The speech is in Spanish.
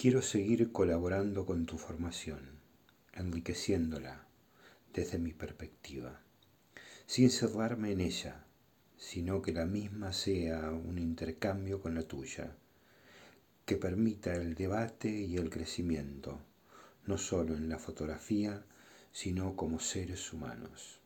Quiero seguir colaborando con tu formación, enriqueciéndola desde mi perspectiva, sin cerrarme en ella, sino que la misma sea un intercambio con la tuya, que permita el debate y el crecimiento, no solo en la fotografía, sino como seres humanos.